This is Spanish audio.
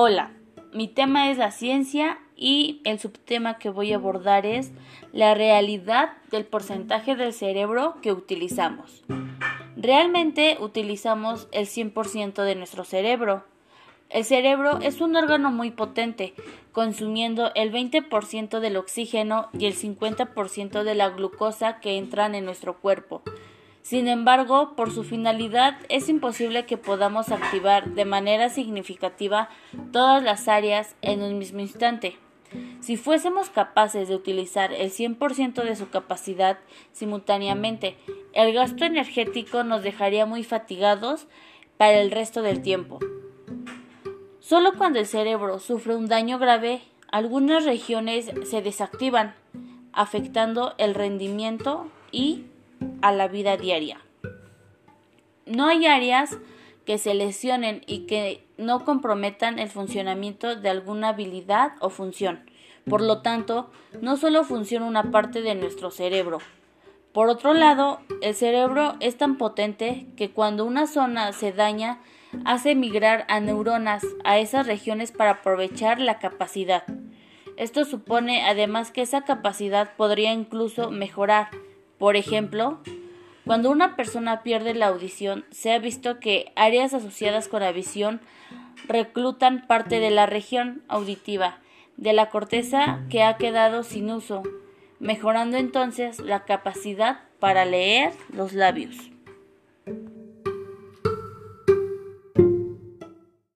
Hola, mi tema es la ciencia y el subtema que voy a abordar es la realidad del porcentaje del cerebro que utilizamos. Realmente utilizamos el 100% de nuestro cerebro. El cerebro es un órgano muy potente, consumiendo el 20% del oxígeno y el 50% de la glucosa que entran en nuestro cuerpo. Sin embargo, por su finalidad es imposible que podamos activar de manera significativa todas las áreas en un mismo instante. Si fuésemos capaces de utilizar el 100% de su capacidad simultáneamente, el gasto energético nos dejaría muy fatigados para el resto del tiempo. Solo cuando el cerebro sufre un daño grave, algunas regiones se desactivan, afectando el rendimiento y a la vida diaria. No hay áreas que se lesionen y que no comprometan el funcionamiento de alguna habilidad o función. Por lo tanto, no solo funciona una parte de nuestro cerebro. Por otro lado, el cerebro es tan potente que cuando una zona se daña, hace migrar a neuronas a esas regiones para aprovechar la capacidad. Esto supone además que esa capacidad podría incluso mejorar por ejemplo, cuando una persona pierde la audición, se ha visto que áreas asociadas con la visión reclutan parte de la región auditiva de la corteza que ha quedado sin uso, mejorando entonces la capacidad para leer los labios.